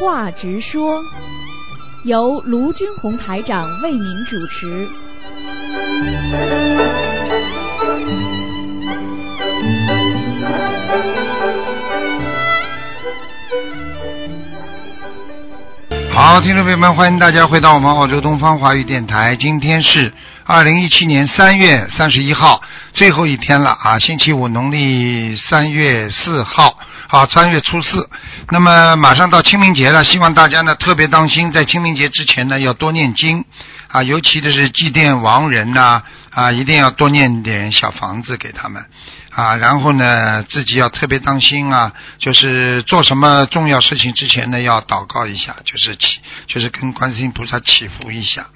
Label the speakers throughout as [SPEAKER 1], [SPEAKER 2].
[SPEAKER 1] 话直说，由卢军红台长为您主持。
[SPEAKER 2] 好，听众朋友们，欢迎大家回到我们澳洲东方华语电台。今天是二零一七年三月三十一号，最后一天了啊，星期五，农历三月四号，好，三月初四。那么马上到清明节了，希望大家呢特别当心，在清明节之前呢要多念经啊，尤其的是祭奠亡人呐啊，一定要多念点小房子给他们啊，然后呢自己要特别当心啊，就是做什么重要事情之前呢要祷告一下，就是祈，就是跟观世音菩萨祈福一下。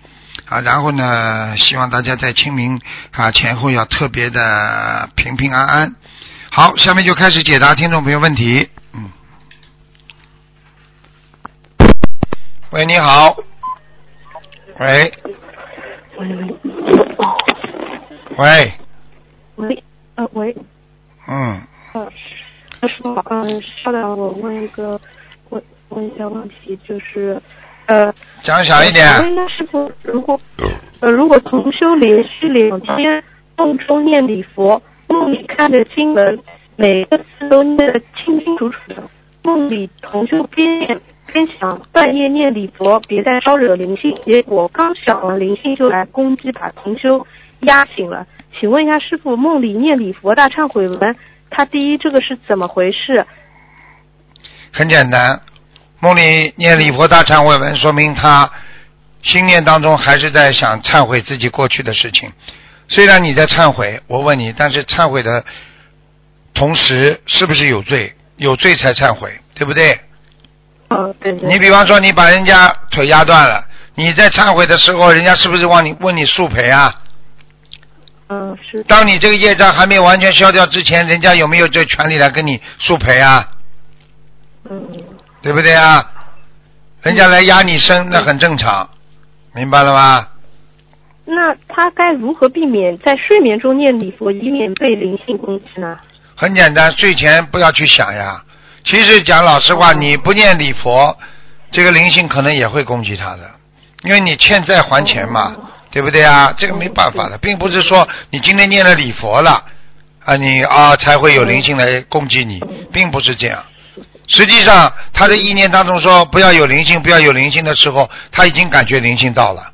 [SPEAKER 2] 啊，然后呢，希望大家在清明啊前后要特别的平平安安。好，下面就开始解答听众朋友问题。嗯，喂，你好。喂。
[SPEAKER 3] 喂。喂，
[SPEAKER 2] 喂，
[SPEAKER 3] 喂，呃喂，
[SPEAKER 2] 嗯，
[SPEAKER 3] 呃，师傅，嗯，稍等，我问一个，问问一下问题，就是，呃，
[SPEAKER 2] 讲小一点。
[SPEAKER 3] 请问一下师傅，如果呃如果同修连续两天梦中念礼佛，梦里看着经文，每个字都念得清清楚楚的，梦里同修边念边想半夜念礼佛，别再招惹灵性，结果刚想完灵性就来攻击，把同修压醒了。请问一下师傅，梦里念礼佛大忏悔文，他第一这个是怎么回事？
[SPEAKER 2] 很简单，梦里念礼佛大忏悔文，说明他心念当中还是在想忏悔自己过去的事情。虽然你在忏悔，我问你，但是忏悔的同时是不是有罪？有罪才忏悔，对不对？
[SPEAKER 3] 嗯，对对。
[SPEAKER 2] 你比方说，你把人家腿压断了，你在忏悔的时候，人家是不是往你问你速赔啊？
[SPEAKER 3] 嗯是。
[SPEAKER 2] 当你这个业障还没有完全消掉之前，人家有没有这权利来跟你速赔啊？
[SPEAKER 3] 嗯
[SPEAKER 2] 对不对啊？人家来压你身，那很正常，明白了吗？
[SPEAKER 3] 那他该如何避免在睡眠中念礼佛，以免被灵性攻击呢？
[SPEAKER 2] 很简单，睡前不要去想呀。其实讲老实话，你不念礼佛，这个灵性可能也会攻击他的，因为你欠债还钱嘛，对不对啊？这个没办法的，并不是说你今天念了礼佛了啊，你啊才会有灵性来攻击你，并不是这样。实际上，他的意念当中说不要有灵性，不要有灵性的时候，他已经感觉灵性到了，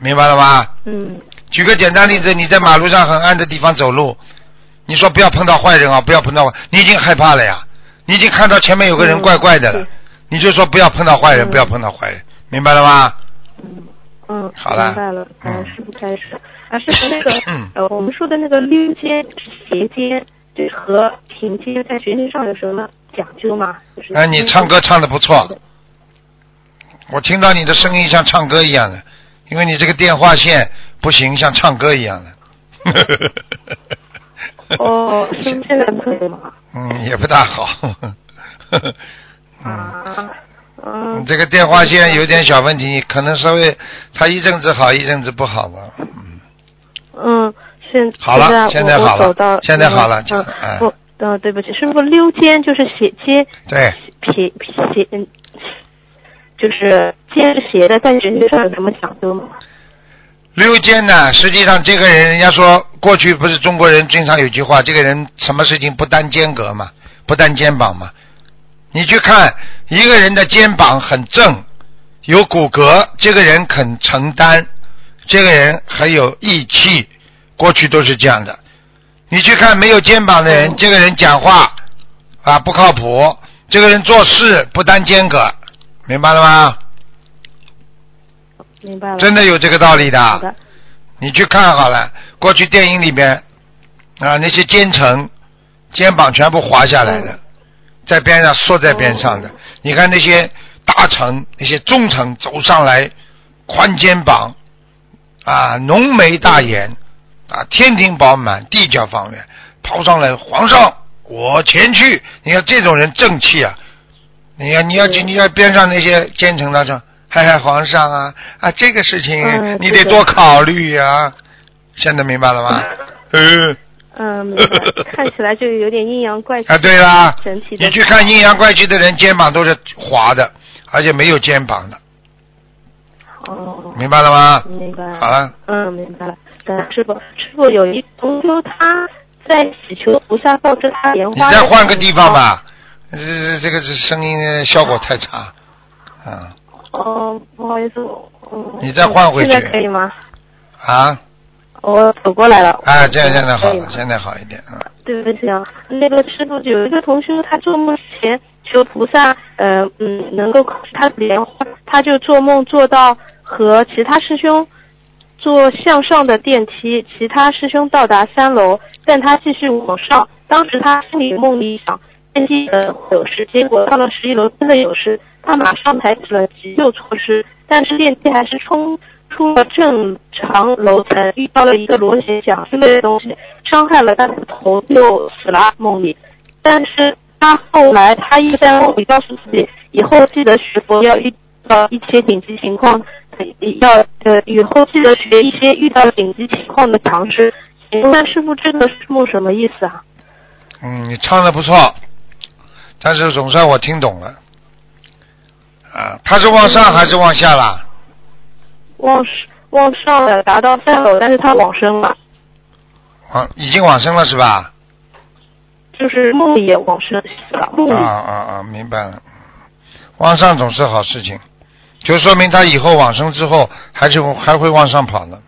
[SPEAKER 2] 明白了吗？
[SPEAKER 3] 嗯。
[SPEAKER 2] 举个简单例子，你在马路上很暗的地方走路，你说不要碰到坏人啊，不要碰到坏，你已经害怕了呀，你已经看到前面有个人怪怪的了，
[SPEAKER 3] 嗯。
[SPEAKER 2] 你就说不要碰到坏人，
[SPEAKER 3] 嗯。
[SPEAKER 2] 不要碰到坏人，明白了吗？
[SPEAKER 3] 嗯。
[SPEAKER 2] 嗯，好了。
[SPEAKER 3] 明白了。
[SPEAKER 2] 嗯。
[SPEAKER 3] 嗯，师傅开始。啊，师傅那个
[SPEAKER 2] 嗯。
[SPEAKER 3] 呃，我们说的那个溜肩、斜肩，这和平肩在学习上有什么讲究吗？就是
[SPEAKER 2] 哎，你唱歌唱的不错，我听到你的声音像唱歌一样的，因为你这个电话线不行，像唱歌一样的。
[SPEAKER 3] 哦，师傅现在可以吗？
[SPEAKER 2] 嗯，也不大好。嗯，
[SPEAKER 3] 啊，嗯
[SPEAKER 2] 你这个电话线有点小问题，可能稍微它一阵子好，一阵子不好了。嗯，
[SPEAKER 3] 嗯，现
[SPEAKER 2] 好了
[SPEAKER 3] 现
[SPEAKER 2] 在好了现在好了
[SPEAKER 3] 嗯
[SPEAKER 2] 哎
[SPEAKER 3] 不，呃，对不起，师傅溜肩就是斜肩，
[SPEAKER 2] 对，
[SPEAKER 3] 撇斜，嗯，就是肩是斜的，在学习上有什么讲究吗？
[SPEAKER 2] 溜肩呢，实际上这个人，人家说过去不是中国人经常有句话，这个人什么事情不担肩胛嘛，不担肩膀嘛。你去看一个人的肩膀很正，有骨骼，这个人肯承担，这个人很有义气，过去都是这样的。你去看没有肩膀的人，这个人讲话啊不靠谱，这个人做事不担肩胛，明白了吗？
[SPEAKER 3] 明白了。
[SPEAKER 2] 真的有这个道理的。
[SPEAKER 3] 好的，
[SPEAKER 2] 你去看好了，过去电影里面啊，那些奸臣肩膀全部滑下来的，
[SPEAKER 3] 嗯
[SPEAKER 2] 在边上缩在边上的。你看那些大臣、那些忠臣走上来，宽肩膀啊，浓眉大眼啊，天庭饱满，地角方圆，跑上来，皇上，我前去。你看这种人正气啊！你要你要
[SPEAKER 3] 去
[SPEAKER 2] 你要边上那些奸臣他说，嗨嗨，皇上啊啊，这个事情
[SPEAKER 3] 嗯
[SPEAKER 2] 你得多考虑呀、现在明白了吗？嗯。
[SPEAKER 3] 嗯，明白看起来就有点阴阳怪气。
[SPEAKER 2] 啊，对啦，
[SPEAKER 3] 整体的
[SPEAKER 2] 你去看阴阳怪气的人，肩膀都是滑的，而且没有肩膀的，
[SPEAKER 3] 哦，
[SPEAKER 2] 明白了吗？
[SPEAKER 3] 明白了。
[SPEAKER 2] 好了，
[SPEAKER 3] 嗯，明白了。感恩师傅，师傅有一同修他在祈求菩萨告知他莲花你。
[SPEAKER 2] 再换个地方。吧，这这个是声音效果太差，啊
[SPEAKER 3] 哦，不好意思，嗯
[SPEAKER 2] 你再换回去
[SPEAKER 3] 现在可以吗？
[SPEAKER 2] 啊，
[SPEAKER 3] 我走过来了。
[SPEAKER 2] 啊，这样现在好了，现在好一点啊。
[SPEAKER 3] 对不起啊，那个师傅有一个同修，他做梦前求菩萨，呃嗯，能够他的莲花，他就做梦做到和其他师兄坐向上的电梯，其他师兄到达三楼，但他继续往上。当时他心里梦里想，电梯呃有事，结果到了十一楼真的有事，他马上采取了急救措施，但是电梯还是冲出了正常楼层，遇到了一个螺旋桨之类的东西，伤害了他的头，就死了。梦里，但是他后来他一直在梦里告诉自己，以后记得学佛，要遇到一些紧急情况，要呃以后记得学一些遇到紧急情况的常识。请问师傅，这个梦什么意思啊？
[SPEAKER 2] 嗯，你唱的不错，但是总算我听懂了。啊，他是往上还是往下啦？
[SPEAKER 3] 往往上了，达到三楼，但是他往生了，
[SPEAKER 2] 往已经往生了是吧？
[SPEAKER 3] 就是梦里也往生死了，梦
[SPEAKER 2] 啊。啊啊，明白了。往上总是好事情，就说明他以后往生之后还是还会往上跑的。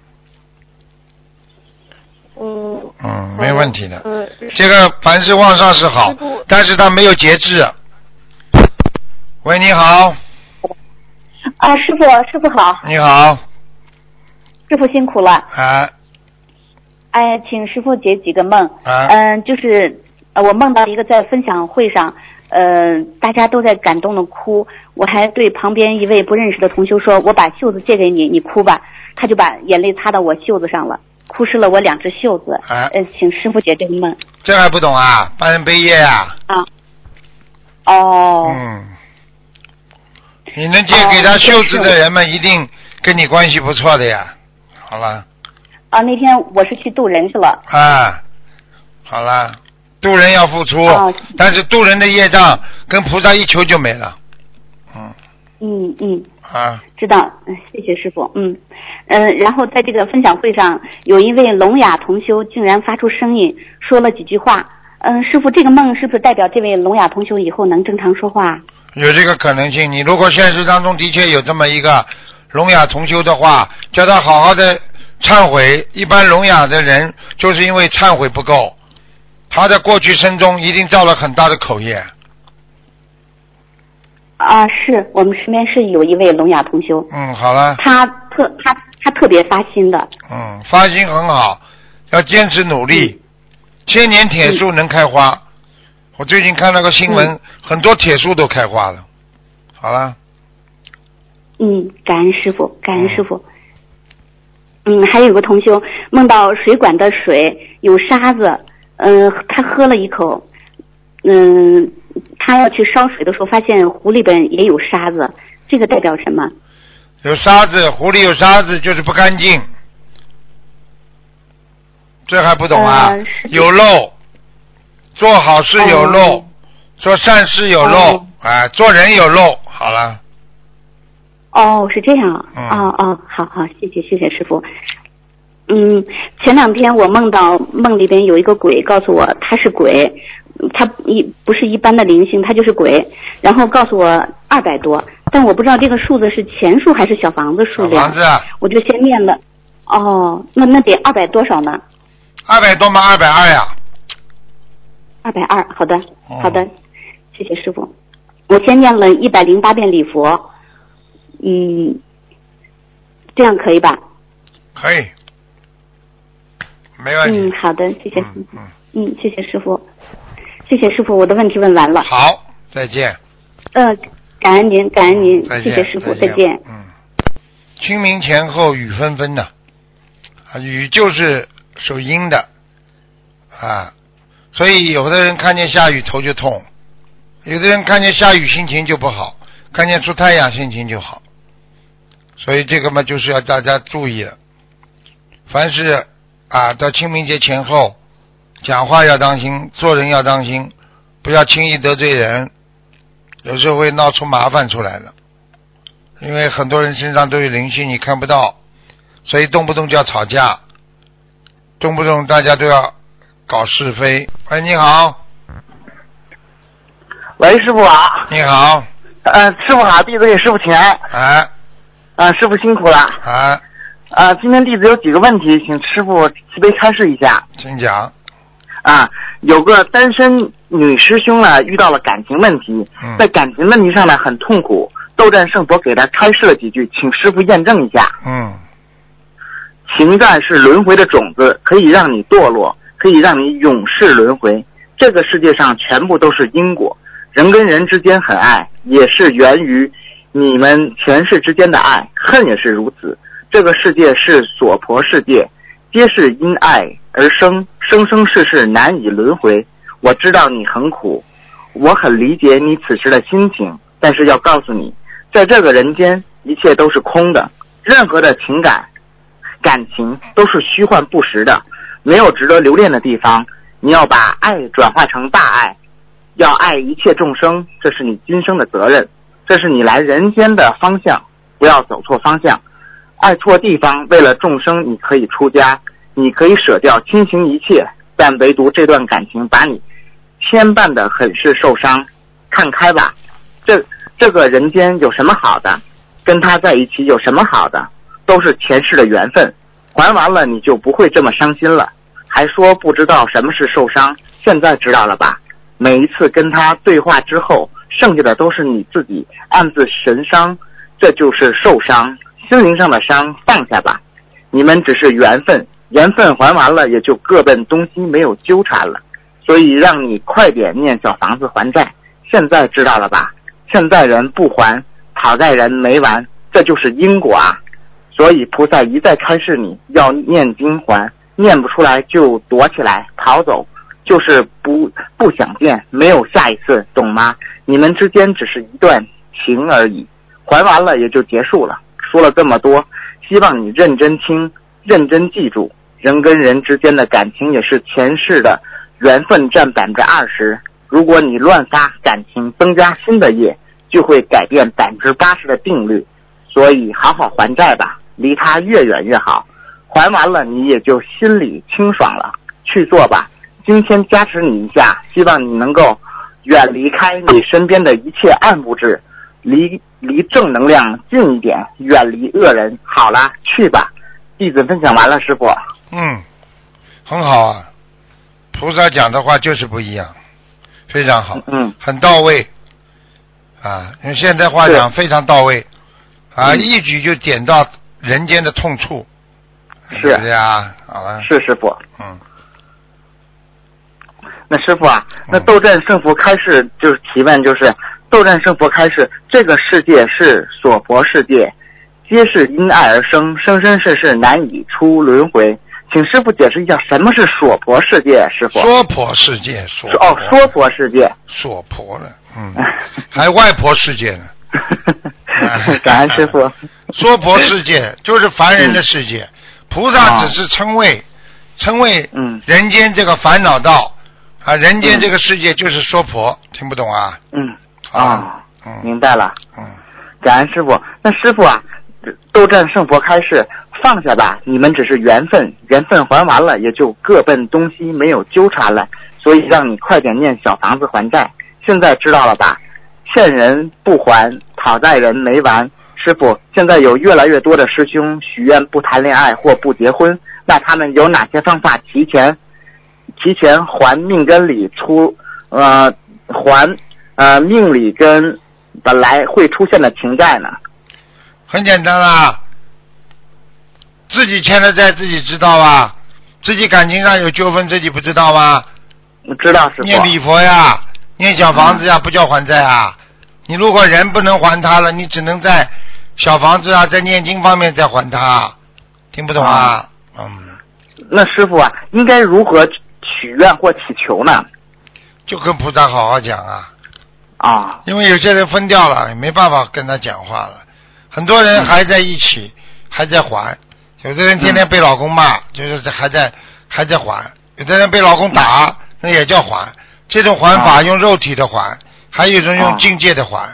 [SPEAKER 3] 嗯
[SPEAKER 2] 嗯，没问题的。
[SPEAKER 3] 嗯，
[SPEAKER 2] 这个凡事往上是好但是他没有节制。喂，你好，
[SPEAKER 4] 啊，师傅，师傅好，
[SPEAKER 2] 你好，
[SPEAKER 4] 师傅辛苦了。
[SPEAKER 2] 啊
[SPEAKER 4] 哎，请师傅解几个梦。
[SPEAKER 2] 啊
[SPEAKER 4] 嗯、就是呃，我梦到一个在分享会上，呃，大家都在感动的哭，我还对旁边一位不认识的同修说：“我把袖子借给你，你哭吧。”他就把眼泪擦到我袖子上了，哭湿了我两只袖子。
[SPEAKER 2] 啊
[SPEAKER 4] 呃，请师傅解这个梦。
[SPEAKER 2] 这还不懂啊？帮人背业啊？
[SPEAKER 4] 啊。哦。
[SPEAKER 2] 嗯，你能借给他袖子的人们，一定跟你关系不错的呀。好了，
[SPEAKER 4] 啊，那天我是去渡人去了。
[SPEAKER 2] 啊，好了，渡人要付出，
[SPEAKER 4] 哦
[SPEAKER 2] 但是渡人的业障跟菩萨一求就没了。嗯
[SPEAKER 4] 嗯嗯。
[SPEAKER 2] 啊，
[SPEAKER 4] 知道，嗯，谢谢师傅，嗯，嗯，然后在这个分享会上，有一位聋哑同修竟然发出声音，说了几句话，嗯，师傅，这个梦是不是代表这位聋哑同修以后能正常说话？
[SPEAKER 2] 有这个可能性。你如果现实当中的确有这么一个聋哑同修的话，叫他好好的忏悔。一般聋哑的人就是因为忏悔不够，他在过去生中一定造了很大的口业。
[SPEAKER 4] 啊，是我们身边是有一位聋哑同修，
[SPEAKER 2] 嗯，好了，
[SPEAKER 4] 他特他他特别发心的，
[SPEAKER 2] 嗯，发心很好，要坚持努力。千年铁树能开花。我最近看了个新闻，很多铁树都开花了。好了，
[SPEAKER 4] 嗯，感恩师傅，感恩师傅。嗯，还有个同修梦到水管的水有沙子，嗯、他喝了一口，嗯，他要去烧水的时候，发现壶里边也有沙子，这个代表什么？
[SPEAKER 2] 有沙子，湖里有沙子就是不干净，这还不懂啊？
[SPEAKER 4] 呃
[SPEAKER 2] 有漏，做好事有漏，
[SPEAKER 4] 哦
[SPEAKER 2] 做善事有漏，
[SPEAKER 4] 哦
[SPEAKER 2] 啊，做人有漏。好了，
[SPEAKER 4] 哦，是这样啊，
[SPEAKER 2] 嗯
[SPEAKER 4] 哦哦，好好，谢谢谢谢师傅。嗯，前两天我梦到梦里边有一个鬼告诉我他是鬼，他一不是一般的灵性，他就是鬼，然后告诉我二百多，但我不知道这个数字是钱数还是小房子数量，
[SPEAKER 2] 小房子啊
[SPEAKER 4] 我就先念了。哦，那那得二百多少呢？
[SPEAKER 2] 二百多吗？二百二呀。
[SPEAKER 4] 二百二，好的
[SPEAKER 2] 哦
[SPEAKER 4] 好的，谢谢师傅。我先念了一百零八遍礼佛，嗯，这样可以吧？
[SPEAKER 2] 可以，没问题。
[SPEAKER 4] 嗯，好的，谢谢。
[SPEAKER 2] 嗯嗯，
[SPEAKER 4] 嗯，谢谢师傅，谢谢师傅，我的问题问完了。
[SPEAKER 2] 好，再见，
[SPEAKER 4] 呃，感恩您，感恩您，谢谢师傅，
[SPEAKER 2] 再
[SPEAKER 4] 再见。
[SPEAKER 2] 嗯，清明前后雨纷纷的，啊，雨就是属阴的，啊，所以有的人看见下雨头就痛，有的人看见下雨心情就不好，看见出太阳心情就好，所以这个嘛就是要大家注意了，凡是啊到清明节前后，讲话要当心，做人要当心，不要轻易得罪人，有时候会闹出麻烦出来的。因为很多人身上都有灵性，你看不到，所以动不动就要吵架，动不动大家都要搞是非。喂，你好，
[SPEAKER 5] 喂，师傅啊。
[SPEAKER 2] 你好，
[SPEAKER 5] 呃，师傅好，弟子给师傅请安。
[SPEAKER 2] 哎
[SPEAKER 5] 啊、师傅辛苦了。
[SPEAKER 2] 哎，
[SPEAKER 5] 啊、今天弟子有几个问题，请师傅慈悲开示一下。
[SPEAKER 2] 请讲。
[SPEAKER 5] 啊，有个单身女师兄呢，遇到了感情问题，
[SPEAKER 2] 嗯
[SPEAKER 5] 在感情问题上呢很痛苦。斗战胜佛给他开示了几句，请师傅验证一下。
[SPEAKER 2] 嗯
[SPEAKER 5] 情感是轮回的种子，可以让你堕落，可以让你永世轮回。这个世界上全部都是因果，人跟人之间很爱，也是源于你们前世之间的爱，恨也是如此。这个世界是所婆世界，皆是因爱而生，生生世世难以轮回。我知道你很苦，我很理解你此时的心情，但是要告诉你，在这个人间，一切都是空的，任何的情感。感情都是虚幻不实的，没有值得留恋的地方。你要把爱转化成大爱，要爱一切众生，这是你今生的责任，这是你来人间的方向，不要走错方向。爱错地方，为了众生，你可以出家，你可以舍掉亲情一切，但唯独这段感情把你牵绊的很是受伤。看开吧，这这个人间有什么好的？跟他在一起有什么好的？都是前世的缘分，还完了你就不会这么伤心了。还说不知道什么是受伤，现在知道了吧？每一次跟他对话之后，剩下的都是你自己暗自神伤，这就是受伤，心灵上的伤放下吧。你们只是缘分，缘分还完了也就各奔东西，没有纠缠了。所以让你快点念小房子还债。现在知道了吧？欠债人不还，讨债人没完，这就是因果啊！所以菩萨一再开示你要念经还，念不出来就躲起来逃走，就是不不想见，没有下一次，懂吗？你们之间只是一段情而已，还完了也就结束了。说了这么多，希望你认真听，认真记住，人跟人之间的感情也是前世的缘分占百分之二十。如果你乱发感情，增加新的业，就会改变百分之八十的定律。所以好好还债吧，离他越远越好。还完了，你也就心里清爽了。去做吧，今天加持你一下，希望你能够远离开你身边的一切暗物质，离离正能量近一点，远离恶人。好了，去吧。弟子分享完了，师傅。
[SPEAKER 2] 嗯，很好啊，菩萨讲的话就是不一样，非常好，
[SPEAKER 5] 嗯
[SPEAKER 2] 很到位。啊，用现在话讲非常到位。啊，
[SPEAKER 5] 嗯。
[SPEAKER 2] 一举就点到人间的痛处，
[SPEAKER 5] 是。
[SPEAKER 2] 对啊？好了，
[SPEAKER 5] 是师傅。
[SPEAKER 2] 嗯，
[SPEAKER 5] 那师傅啊，那
[SPEAKER 2] 嗯
[SPEAKER 5] 斗战胜佛开示就是提问，就是斗战胜佛开示，这个世界是所婆世界，皆是因爱而生，生生世世难以出轮回。请师傅解释一下什么是娑婆世界，师傅。
[SPEAKER 2] 娑婆世界，娑
[SPEAKER 5] 哦，说婆世界。
[SPEAKER 2] 娑婆了，嗯，还外婆世界呢。
[SPEAKER 5] 感恩师傅。
[SPEAKER 2] 娑婆世界就是凡人的世界，菩萨只是称谓，称谓
[SPEAKER 5] 嗯
[SPEAKER 2] 人间这个烦恼道啊，人间这个世界就是娑婆，听不懂啊？
[SPEAKER 5] 嗯啊，
[SPEAKER 2] 嗯
[SPEAKER 5] 明白了。
[SPEAKER 2] 嗯，
[SPEAKER 5] 感恩师傅。那师傅啊，斗战胜佛开示，放下吧，你们只是缘分，缘分还完了，也就各奔东西，没有纠缠了。所以让你快点念小房子还债。现在知道了吧？欠人不还，讨债人没完。师傅，现在有越来越多的师兄许愿不谈恋爱或不结婚，那他们有哪些方法提前提前还命根里出呃还呃命里跟本来会出现的情债呢？
[SPEAKER 2] 很简单啦，自己欠的债自己知道吧？自己感情上有纠纷自己不知道吗？
[SPEAKER 5] 我知道师傅。
[SPEAKER 2] 念礼佛呀，念小房子呀，不叫还债啊。你如果人不能还他了，你只能在小房子啊，在念经方面再还他，听不懂啊？嗯，
[SPEAKER 5] 那师傅啊，应该如何许愿或祈求呢？
[SPEAKER 2] 就跟菩萨好好讲啊，
[SPEAKER 5] 啊，
[SPEAKER 2] 因为有些人分掉了，也没办法跟他讲话了。很多人还在一起，还在还；有的人天天被老公骂，就是还在还在还；有的人被老公打，那也叫还。这种还法
[SPEAKER 5] 啊
[SPEAKER 2] 用肉体的还，还有一种
[SPEAKER 5] 啊
[SPEAKER 2] 用境界的还。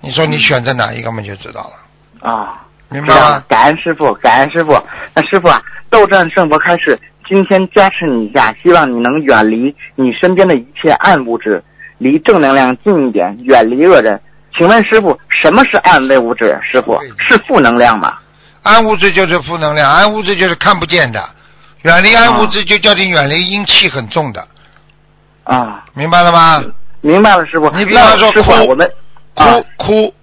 [SPEAKER 2] 你说你选择哪一个嘛，就知道了。
[SPEAKER 5] 啊，
[SPEAKER 2] 明白
[SPEAKER 5] 了感恩师傅，感恩师傅。那师傅啊，斗战胜佛开始，今天加持你一下，希望你能远离你身边的一切暗物质，离正能量近一点，远离恶人。请问师傅，什么是暗微物质？师傅是负能量吗？
[SPEAKER 2] 暗物质就是负能量，暗物质就是看不见的，远离暗物质就叫你远离阴气很重的，
[SPEAKER 5] 啊，
[SPEAKER 2] 明白了吗？
[SPEAKER 5] 明白了，师傅。
[SPEAKER 2] 你比方说哭
[SPEAKER 5] 我们啊
[SPEAKER 2] 哭哭、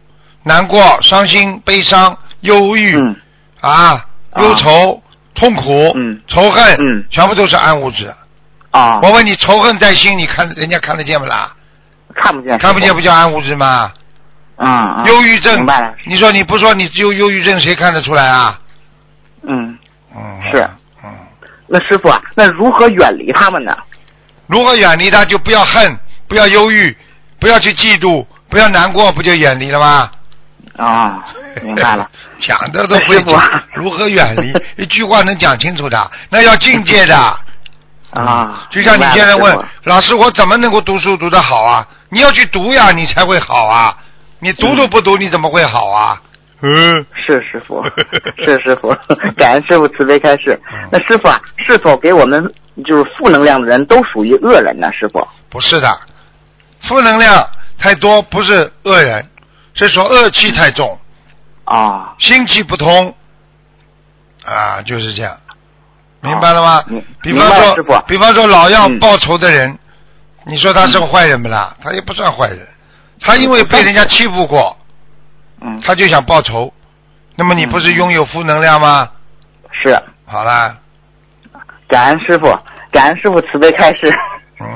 [SPEAKER 2] 难过、伤心、悲伤、忧郁、
[SPEAKER 5] 嗯
[SPEAKER 2] 啊、
[SPEAKER 5] 啊
[SPEAKER 2] 忧愁、痛苦、
[SPEAKER 5] 嗯
[SPEAKER 2] 仇恨，
[SPEAKER 5] 嗯
[SPEAKER 2] 全部都是暗物质。
[SPEAKER 5] 啊，
[SPEAKER 2] 我问你，仇恨在心，你看人家看得见不啦？
[SPEAKER 5] 看不见，
[SPEAKER 2] 看不见不叫暗物质吗？
[SPEAKER 5] 傅。啊啊，
[SPEAKER 2] 忧郁症
[SPEAKER 5] 明白了，
[SPEAKER 2] 你说你不说你只有忧郁症，谁看得出来啊？
[SPEAKER 5] 嗯，
[SPEAKER 2] 嗯，
[SPEAKER 5] 是，
[SPEAKER 2] 嗯，
[SPEAKER 5] 那师傅啊，那如何远离他们呢？
[SPEAKER 2] 如何远离他，就不要恨，不要忧郁，不要去嫉妒，不要难过，不就远离了吗？
[SPEAKER 5] 啊，明白了。
[SPEAKER 2] 讲的都会
[SPEAKER 5] 师傅啊
[SPEAKER 2] 如何远离，一句话能讲清楚的，那要境界的。
[SPEAKER 5] 啊，
[SPEAKER 2] 就像你现在问老师，我怎么能够读书读得好啊？你要去读呀，你才会好啊！你读都不读，你怎么会好啊？嗯，
[SPEAKER 5] 是师傅，是师傅，感恩师傅慈悲开示。
[SPEAKER 2] 嗯。
[SPEAKER 5] 那师傅啊，是否给我们就是负能量的人都属于恶人呢？师傅？
[SPEAKER 2] 不是的，负能量太多不是恶人，是说恶气太重，
[SPEAKER 5] 啊，
[SPEAKER 2] 心气不通，啊，就是这样，明白了吗？比方说
[SPEAKER 5] 傅，
[SPEAKER 2] 比方说老要
[SPEAKER 5] 嗯。
[SPEAKER 2] 报仇的人，你说他是个坏人不啦？他也不算坏人，他因为被人家欺负过，
[SPEAKER 5] 嗯，
[SPEAKER 2] 他就想报仇，那么你不是拥有负能量吗？
[SPEAKER 5] 是
[SPEAKER 2] 好啦，
[SPEAKER 5] 感恩师傅，感恩师傅慈悲开示。
[SPEAKER 2] 嗯，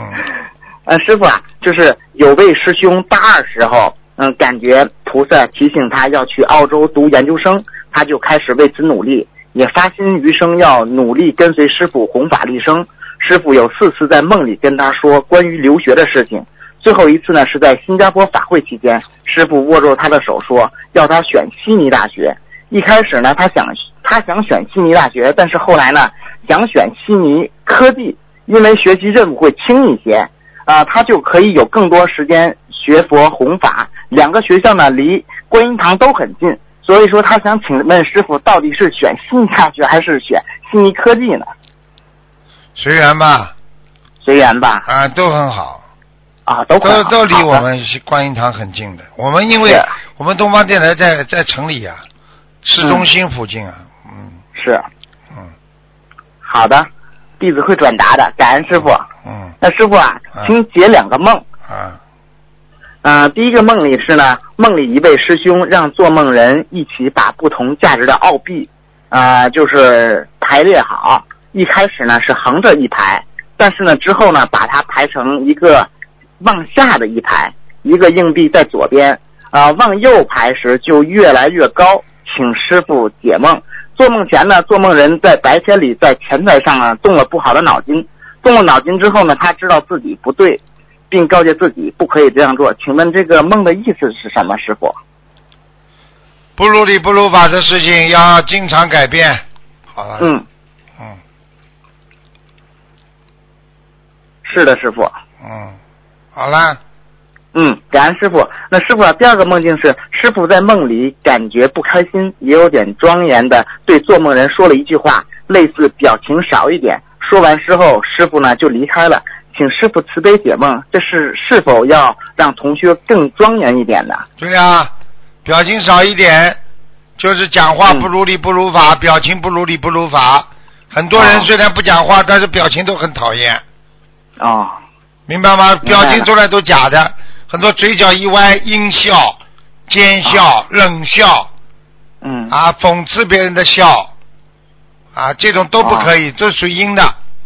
[SPEAKER 5] 呃，师傅啊，就是有位师兄大二时候，嗯，感觉菩萨提醒他要去澳洲读研究生，他就开始为此努力，也发心余生要努力跟随师傅弘法利生。师傅有四次在梦里跟他说关于留学的事情，最后一次呢是在新加坡法会期间，师傅握住他的手说要他选悉尼大学。一开始呢，他想他想选悉尼大学，但是后来呢，想选悉尼科技，因为学习任务会轻一些，啊、他就可以有更多时间学佛弘法。两个学校呢离观音堂都很近，所以说他想请问师傅，到底是选悉尼大学还是选悉尼科技呢？
[SPEAKER 2] 随缘吧，
[SPEAKER 5] 随缘吧，
[SPEAKER 2] 啊，都很好，
[SPEAKER 5] 啊，都
[SPEAKER 2] 都离我们观音堂很近的。我们因为我们东方电台在在城里啊，市中心附近啊，嗯。
[SPEAKER 5] 是。
[SPEAKER 2] 嗯。
[SPEAKER 5] 好的，弟子会转达的，感恩师傅。
[SPEAKER 2] 嗯。
[SPEAKER 5] 那师傅啊
[SPEAKER 2] 嗯，
[SPEAKER 5] 请解两个梦。
[SPEAKER 2] 啊。
[SPEAKER 5] 呃，第一个梦里是呢，梦里一位师兄让做梦人一起把不同价值的澳币，啊，就是排列好。一开始呢是横着一排，但是呢之后呢把它排成一个往下的一排，一个硬币在左边，啊、往右排时就越来越高。请师傅解梦。做梦前呢，做梦人在白天里在钱财上啊动了不好的脑筋，动了脑筋之后呢，他知道自己不对，并告诫自己不可以这样做。请问这个梦的意思是什么，师傅？
[SPEAKER 2] 不如理不如法的事情要经常改变。好了，
[SPEAKER 5] 嗯，
[SPEAKER 2] 嗯
[SPEAKER 5] 是的，师傅。
[SPEAKER 2] 嗯，好了，
[SPEAKER 5] 嗯，感恩师傅。那师傅啊，第二个梦境是师傅在梦里感觉不开心，也有点庄严的对做梦人说了一句话，类似表情少一点。说完之后，师傅呢就离开了。请师傅慈悲解梦，这是是否要让同学更庄严一点呢？
[SPEAKER 2] 对呀、表情少一点，就是讲话
[SPEAKER 5] 嗯
[SPEAKER 2] 不如理不如法，表情不如理不如法。很多人
[SPEAKER 5] 哦
[SPEAKER 2] 虽然不讲话，但是表情都很讨厌，
[SPEAKER 5] 哦，
[SPEAKER 2] 明白吗？表情出来都假的，很多嘴角一歪，阴笑、奸笑、冷笑
[SPEAKER 5] 嗯，
[SPEAKER 2] 啊，讽刺别人的笑。啊，这种都不可以，这属于阴的。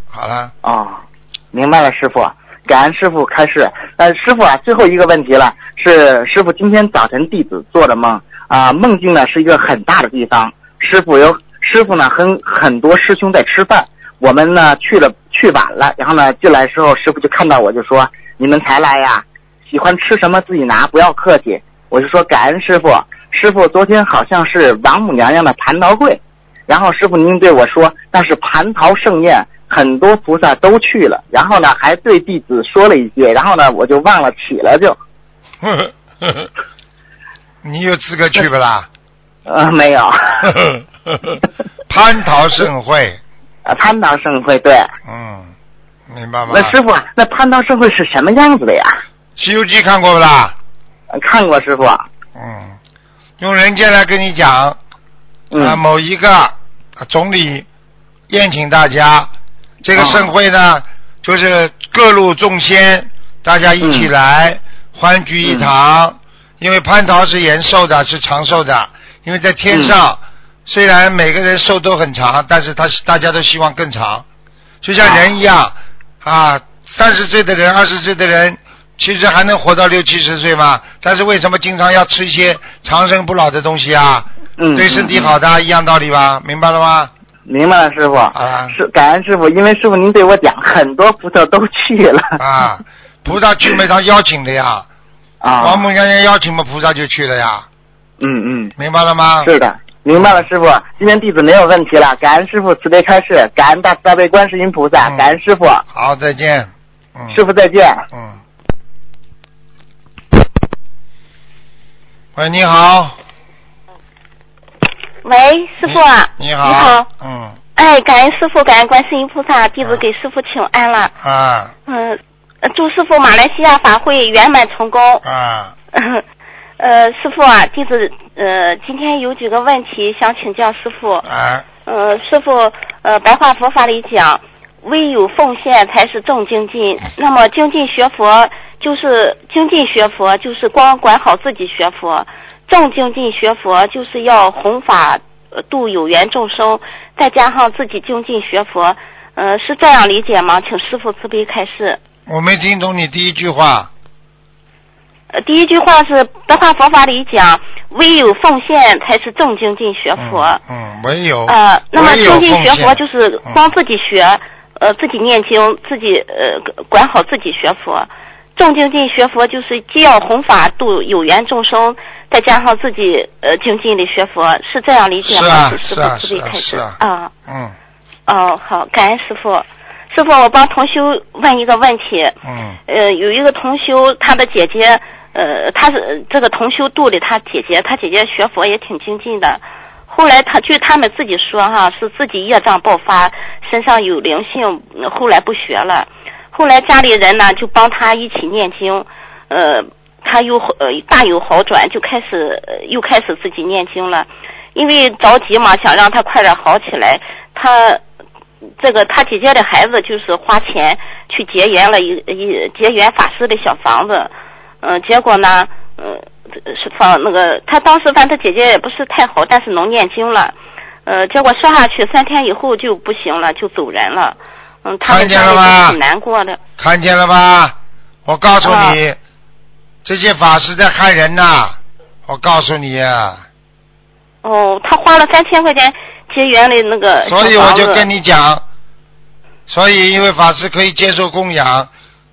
[SPEAKER 2] 好了，
[SPEAKER 5] 啊，明白了，师傅，感恩师傅开示。呃，师傅啊，最后一个问题了，是师傅今天早晨弟子做的梦。啊、梦境呢是一个很大的地方，师傅有师傅呢和很多师兄在吃饭，我们呢去了去晚了，然后呢进来之后，师傅就看到我就说你们才来呀，喜欢吃什么自己拿，不要客气。我就说感恩师傅，师傅昨天好像是王母娘娘的蟠桃会。然后师傅您对我说那是蟠桃盛宴，很多菩萨都去了。然后呢还对弟子说了一些，然后呢我就忘了起了就。
[SPEAKER 2] 你有资格去不啦？
[SPEAKER 5] 呃，没有。
[SPEAKER 2] 蟠桃盛会，
[SPEAKER 5] 呃，蟠桃盛会，对。
[SPEAKER 2] 嗯，明白吗？
[SPEAKER 5] 那师傅，那蟠桃盛会是什么样子的呀？
[SPEAKER 2] 《西游记》看过不啦？
[SPEAKER 5] 呃看过师傅。
[SPEAKER 2] 嗯，用人间来跟你讲，啊，
[SPEAKER 5] 嗯
[SPEAKER 2] 某一个啊总理宴请大家，这个
[SPEAKER 5] 哦
[SPEAKER 2] 盛会呢，就是各路众仙大家一起
[SPEAKER 5] 嗯
[SPEAKER 2] 来，欢聚一堂。因为蟠桃是延寿的，是长寿的。因为在天上，
[SPEAKER 5] 嗯
[SPEAKER 2] 虽然每个人寿都很长，但是他大家都希望更长，就像
[SPEAKER 5] 哦
[SPEAKER 2] 人一样啊，三十岁的人、二十岁的人，其实还能活到六七十岁嘛。但是为什么经常要吃一些长生不老的东西啊？
[SPEAKER 5] 嗯，
[SPEAKER 2] 对身体
[SPEAKER 5] 嗯
[SPEAKER 2] 好的，一样道理吧？明白了吗？
[SPEAKER 5] 明白了，师傅。
[SPEAKER 2] 啊
[SPEAKER 5] 是感恩师傅，因为师傅您对我讲，很多菩萨都去了。
[SPEAKER 2] 啊，菩萨去没他邀请的呀，
[SPEAKER 5] 啊。
[SPEAKER 2] 王母娘娘邀请嘛，菩萨就去了呀，
[SPEAKER 5] 嗯嗯，
[SPEAKER 2] 明白了吗？
[SPEAKER 5] 是的，明白了，师傅。今天弟子没有问题了，感恩师傅慈悲开示，感恩大慈大悲观世音菩萨，
[SPEAKER 2] 嗯
[SPEAKER 5] 感恩师傅。
[SPEAKER 2] 好，再见。嗯。
[SPEAKER 5] 师傅再见。
[SPEAKER 2] 嗯。喂，你好。
[SPEAKER 6] 喂，师傅啊，
[SPEAKER 2] 你好。
[SPEAKER 6] 你好。
[SPEAKER 2] 嗯。
[SPEAKER 6] 哎，感恩师傅，感恩观世音菩萨，弟子给师傅请安了。
[SPEAKER 2] 啊
[SPEAKER 6] 嗯、呃祝师傅马来西亚法会圆满成功。
[SPEAKER 2] 啊，
[SPEAKER 6] 呃，师傅啊，弟子呃今天有几个问题想请教师傅。
[SPEAKER 2] 啊
[SPEAKER 6] 呃，师傅，呃，白话佛法里讲，唯有奉献才是正精进。那么精进学佛就是精进学佛，就是光管好自己学佛；正精进学佛就是要弘法呃度有缘众生，再加上自己精进学佛。呃，是这样理解吗？请师傅慈悲开示。
[SPEAKER 2] 我没听懂你第一句话。
[SPEAKER 6] 呃，第一句话是白话佛法里讲，唯有奉献才是正精进学佛。
[SPEAKER 2] 嗯，嗯唯有。
[SPEAKER 6] 呃，那么
[SPEAKER 2] 唯有
[SPEAKER 6] 精进学佛就是
[SPEAKER 2] 嗯
[SPEAKER 6] 光自己学，呃，自己念经，自己呃管好自己学佛。正精进学佛就是既要弘法度有缘众生，再加上自己呃精进的学佛，是这样理解吗？
[SPEAKER 2] 是啊是啊
[SPEAKER 6] 傅慈悲
[SPEAKER 2] 是啊是啊
[SPEAKER 6] 啊。
[SPEAKER 2] 嗯
[SPEAKER 6] 哦，好，感恩师傅。师傅，我帮同修问一个问题。
[SPEAKER 2] 嗯
[SPEAKER 6] 呃，有一个同修，他的姐姐，呃，他是这个同修度的他姐姐，他姐姐学佛也挺精进的。后来他据他们自己说哈，是自己业障爆发，身上有灵性，后来不学了。后来家里人呢就帮他一起念经，呃，他又呃大有好转，就开始、又开始自己念经了。因为着急嘛，想让他快点好起来，他这个他姐姐的孩子就是花钱去结缘了一一结缘法师的小房子，嗯、结果呢，嗯，是放那个他当时反正他姐姐也不是太好，但是能念经了，呃，结果说下去三天以后就不行了，就走人了，嗯，他们
[SPEAKER 2] 看见
[SPEAKER 6] 家里
[SPEAKER 2] 了吗
[SPEAKER 6] 就挺难过的，
[SPEAKER 2] 看见了吧？我告诉你，
[SPEAKER 6] 啊
[SPEAKER 2] 这些法师在害人呐！我告诉你啊，
[SPEAKER 6] 哦，他花了三千块钱结缘的那个
[SPEAKER 2] 所以我就跟你讲，所以因为法师可以接受供养，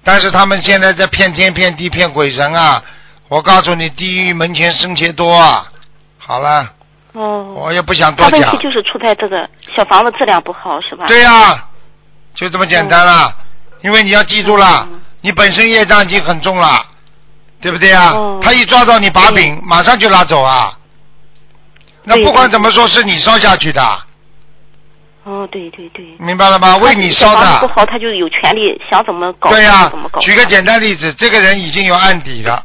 [SPEAKER 2] 但是他们现在在骗天骗地骗鬼神啊！我告诉你，地狱门前生劫多啊！好了，
[SPEAKER 6] 哦，
[SPEAKER 2] 我也不想多讲
[SPEAKER 6] 他问题。就是出在这个小房子质量不好，是吧？
[SPEAKER 2] 对呀、就这么简单了。因为你要记住了，
[SPEAKER 6] 嗯
[SPEAKER 2] 你本身业障已经很重了，对不对啊？
[SPEAKER 6] 哦
[SPEAKER 2] 他一抓到你把柄，马上就拉走啊。那不管怎么说，是你烧下去的，
[SPEAKER 6] 哦，对对对。
[SPEAKER 2] 明白了吗？为你烧的。
[SPEAKER 6] 不好，他就有权利想怎么搞
[SPEAKER 2] 对呀。举个简单例子，这个人已经有案底了，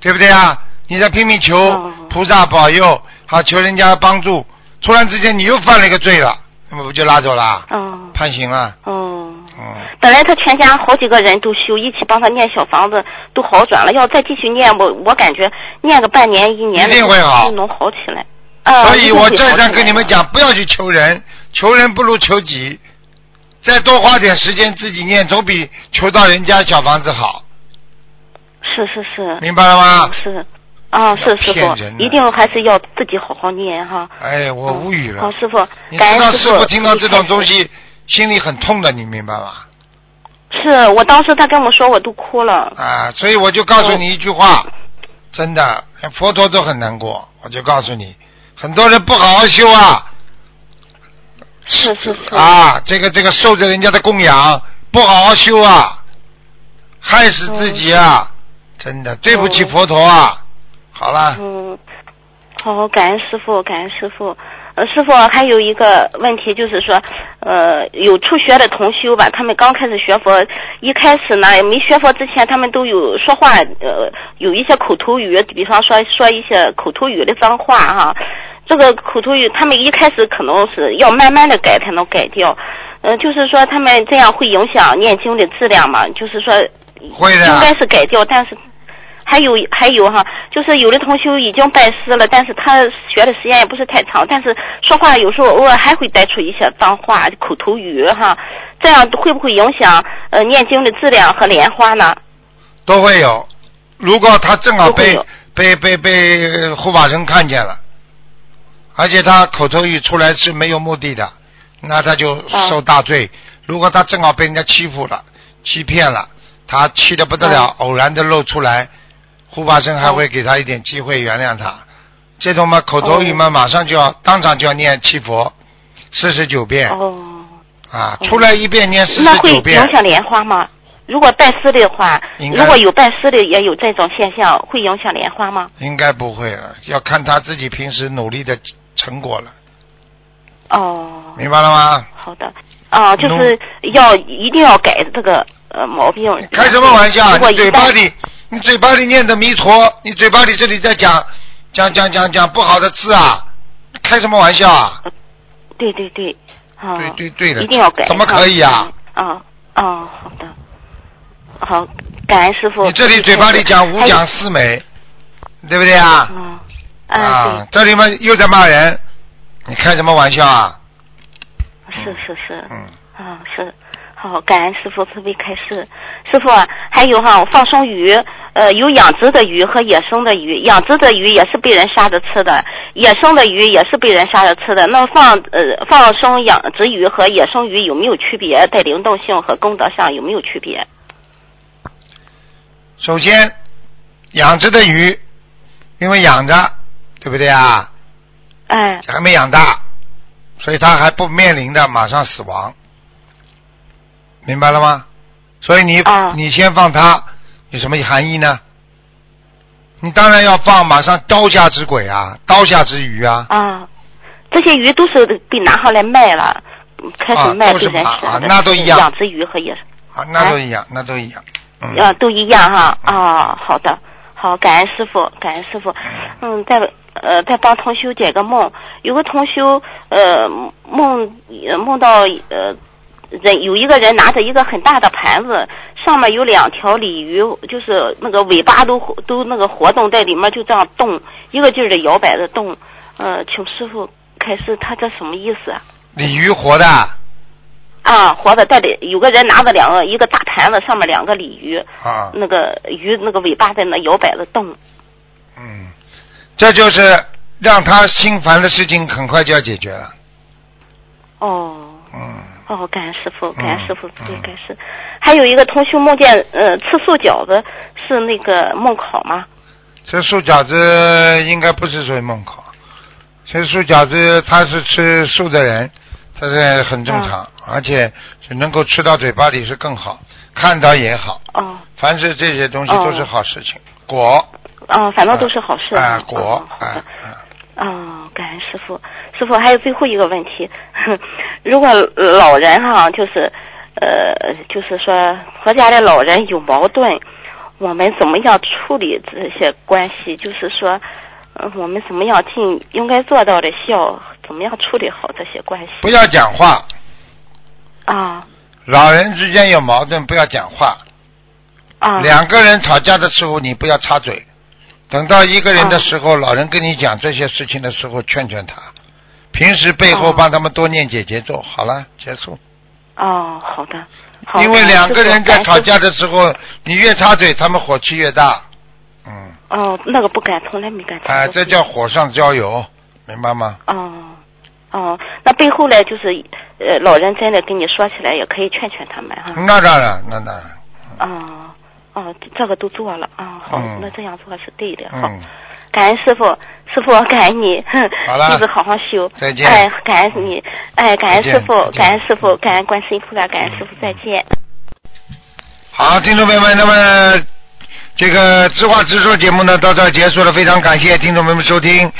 [SPEAKER 2] 对不对啊？你在拼命求
[SPEAKER 6] 哦
[SPEAKER 2] 菩萨保佑，好求人家帮助，突然之间你又犯了一个罪了，那么不就拉走了，
[SPEAKER 6] 哦
[SPEAKER 2] 判刑了？
[SPEAKER 6] 哦，
[SPEAKER 2] 嗯，
[SPEAKER 6] 本来他全家好几个人都修，一起帮他念小房子，都好转了。要再继续念，我我感觉念个半年一年
[SPEAKER 2] 一定会好
[SPEAKER 6] 就能好起来。啊，
[SPEAKER 2] 所以我再三跟你们讲，不要去求人，求人不如求己，再多花点时间自己念，总比求到人家小房子好，
[SPEAKER 6] 是是是，
[SPEAKER 2] 明白了吗？
[SPEAKER 6] 是啊，是师傅
[SPEAKER 2] 骗人，的
[SPEAKER 6] 一定还是要自己好好念哈。
[SPEAKER 2] 哎，我无语了
[SPEAKER 6] 好，。师傅，
[SPEAKER 2] 你知道
[SPEAKER 6] 感恩傅
[SPEAKER 2] 师傅听到这种东
[SPEAKER 6] 西。
[SPEAKER 2] 心里很痛的，你明白吗？
[SPEAKER 6] 是我当时他跟我说，我都哭了。
[SPEAKER 2] 啊，所以我就告诉你一句话，真的，连佛陀都很难过。我就告诉你，很多人不好好修啊，
[SPEAKER 6] 是是是。
[SPEAKER 2] 啊，这个这个受着人家的供养，不好好修啊，害死自己啊，真的对不起佛陀啊。好了，
[SPEAKER 6] 嗯，好，感恩师傅，感恩师傅。呃，师傅还有一个问题就是说，呃，有初学的同修吧，他们刚开始学佛，一开始呢没学佛之前，他们都有说话，呃，有一些口头语，比方说说一些口头语的脏话哈。这个口头语，他们一开始可能是要慢慢的改才能改掉。呃，就是说他们这样会影响念经的质量嘛？就是说，
[SPEAKER 2] 会的
[SPEAKER 6] 应该是改掉，但是还有还有哈，就是有的同学已经拜师了，但是他学的时间也不是太长，但是说话有时候偶尔还会带出一些脏话、口头语哈，这样会不会影响呃念经的质量和莲花呢？
[SPEAKER 2] 都会有。如果他正好被被被被护法神看见了，而且他口头语出来是没有目的的，那他就受大罪。如果他正好被人家欺负了、欺骗了，他气得不得了，偶然的露出来，护法神还会给他一点机会原谅他。这种嘛，口头语嘛，马上就要当场就要念七佛四十九遍
[SPEAKER 6] 哦，
[SPEAKER 2] 啊，出来一遍念四十九遍
[SPEAKER 6] 影。响莲花吗？如果拜师的话，如果有拜师的也有这种现象，会影响莲花吗？
[SPEAKER 2] 应该不会了，要看他自己平时努力的成果了，
[SPEAKER 6] 哦，
[SPEAKER 2] 明白了吗？
[SPEAKER 6] 好的，啊，就是要一定要改这个呃毛病。
[SPEAKER 2] 开什么玩笑？你嘴巴里，你嘴巴里念的弥陀，你嘴巴里这里在讲讲讲讲讲不好的字啊，开什么玩笑啊？
[SPEAKER 6] 对对对，啊，
[SPEAKER 2] 对对对的，
[SPEAKER 6] 一定要改。
[SPEAKER 2] 怎么可以啊？
[SPEAKER 6] 啊啊，好的，好，感恩师傅。
[SPEAKER 2] 你这里嘴巴里讲五讲四美，对不对啊？
[SPEAKER 6] 嗯，啊，
[SPEAKER 2] 啊，这里面又在骂人，你开什么玩笑啊？
[SPEAKER 6] 是是是，
[SPEAKER 2] 嗯，
[SPEAKER 6] 啊是。好，感恩师傅慈悲开示。师傅啊，还有哈，放生鱼，呃，有养殖的鱼和野生的鱼。养殖的鱼也是被人杀着吃的，野生的鱼也是被人杀着吃的。那放呃放生养殖鱼和野生鱼有没有区别？在灵动性和功德上有没有区别？
[SPEAKER 2] 首先养殖的鱼，因为养着，对不对啊？
[SPEAKER 6] 哎，
[SPEAKER 2] 还没养大，所以他还不面临着马上死亡，明白了吗？所以你、
[SPEAKER 6] 啊
[SPEAKER 2] 你先放它，有什么含义呢？你当然要放，马上刀下之鬼啊，刀下之鱼啊，
[SPEAKER 6] 啊，这些鱼都是被拿上来卖了，嗯开
[SPEAKER 2] 啊
[SPEAKER 6] 始卖
[SPEAKER 2] 都是啊
[SPEAKER 6] 被人吃的。
[SPEAKER 2] 啊那都一样
[SPEAKER 6] 养殖鱼和野生。
[SPEAKER 2] 啊，那都一样，那都一样。嗯，
[SPEAKER 6] 啊，都一样哈。啊，好的，好，感恩师傅，感恩师傅。嗯，再呃再帮同修解个梦，有个同修呃梦呃梦到呃人有一个人拿着一个很大的盘子，上面有两条鲤鱼，就是那个尾巴都都那个活动在里面，就这样动，一个劲儿的摇摆着动。呃，请师傅开示，他这什么意思啊？
[SPEAKER 2] 鲤鱼活的，
[SPEAKER 6] 啊，活的带着有个人拿着两个一个大盘子，上面两个鲤鱼，
[SPEAKER 2] 啊，
[SPEAKER 6] 那个鱼那个尾巴在那摇摆着动。
[SPEAKER 2] 嗯，这就是让他心烦的事情很快就要解决了。
[SPEAKER 6] 哦
[SPEAKER 2] 嗯，
[SPEAKER 6] 哦，感恩师傅，感恩师傅，
[SPEAKER 2] 嗯
[SPEAKER 6] 对，感恩师。还有一个同学梦见呃吃素饺子是那个梦考吗？
[SPEAKER 2] 吃素饺子应该不是属于梦考，吃素饺子他是吃素的人，他是很正常，而且是能够吃到嘴巴里是更好，看到也好，
[SPEAKER 6] 哦
[SPEAKER 2] 凡是这些东西都是好事情。果
[SPEAKER 6] 哦，反正都是好事。
[SPEAKER 2] 啊，
[SPEAKER 6] 哦
[SPEAKER 2] 果啊
[SPEAKER 6] 的。
[SPEAKER 2] 啊
[SPEAKER 6] 哦，感恩师傅，师傅还有最后一个问题，如果老人哈，就是呃，就是说和家的老人有矛盾，我们怎么样处理这些关系？就是说，呃，我们怎么样尽应该做到的孝，怎么样处理好这些关系？
[SPEAKER 2] 不要讲话，
[SPEAKER 6] 啊
[SPEAKER 2] 老人之间有矛盾不要讲话，
[SPEAKER 6] 啊
[SPEAKER 2] 两个人吵架的时候你不要插嘴，等到一个人的时候，老人跟你讲这些事情的时候，劝劝他。平时背后
[SPEAKER 6] 哦
[SPEAKER 2] 帮他们多念姐姐咒，好了，结束。
[SPEAKER 6] 哦，好的。好
[SPEAKER 2] 因为两个人在吵。架的时候，你越插嘴，他们火气越大。嗯，
[SPEAKER 6] 哦，那个不敢，从来没敢。
[SPEAKER 2] 啊，这叫火上浇油，明白吗？
[SPEAKER 6] 哦，哦，那背后呢，就是呃，老人真的跟你说起来，也可以劝劝他们哈。
[SPEAKER 2] 那当然，那当然。
[SPEAKER 6] 哦，哦，这个都做了啊、好，
[SPEAKER 2] 嗯
[SPEAKER 6] 那这样做是对的。好，
[SPEAKER 2] 嗯，
[SPEAKER 6] 感恩师傅，师傅感恩你，哼
[SPEAKER 2] 好了
[SPEAKER 6] 弟子好好修。
[SPEAKER 2] 再见
[SPEAKER 6] 哎，感恩你，哎，感恩师傅感恩师傅，感恩观世音菩萨，感恩师傅，再见。
[SPEAKER 2] 好，听众朋友们，那么这个知话直说节目呢到这儿结束了，非常感谢听众朋友们收听。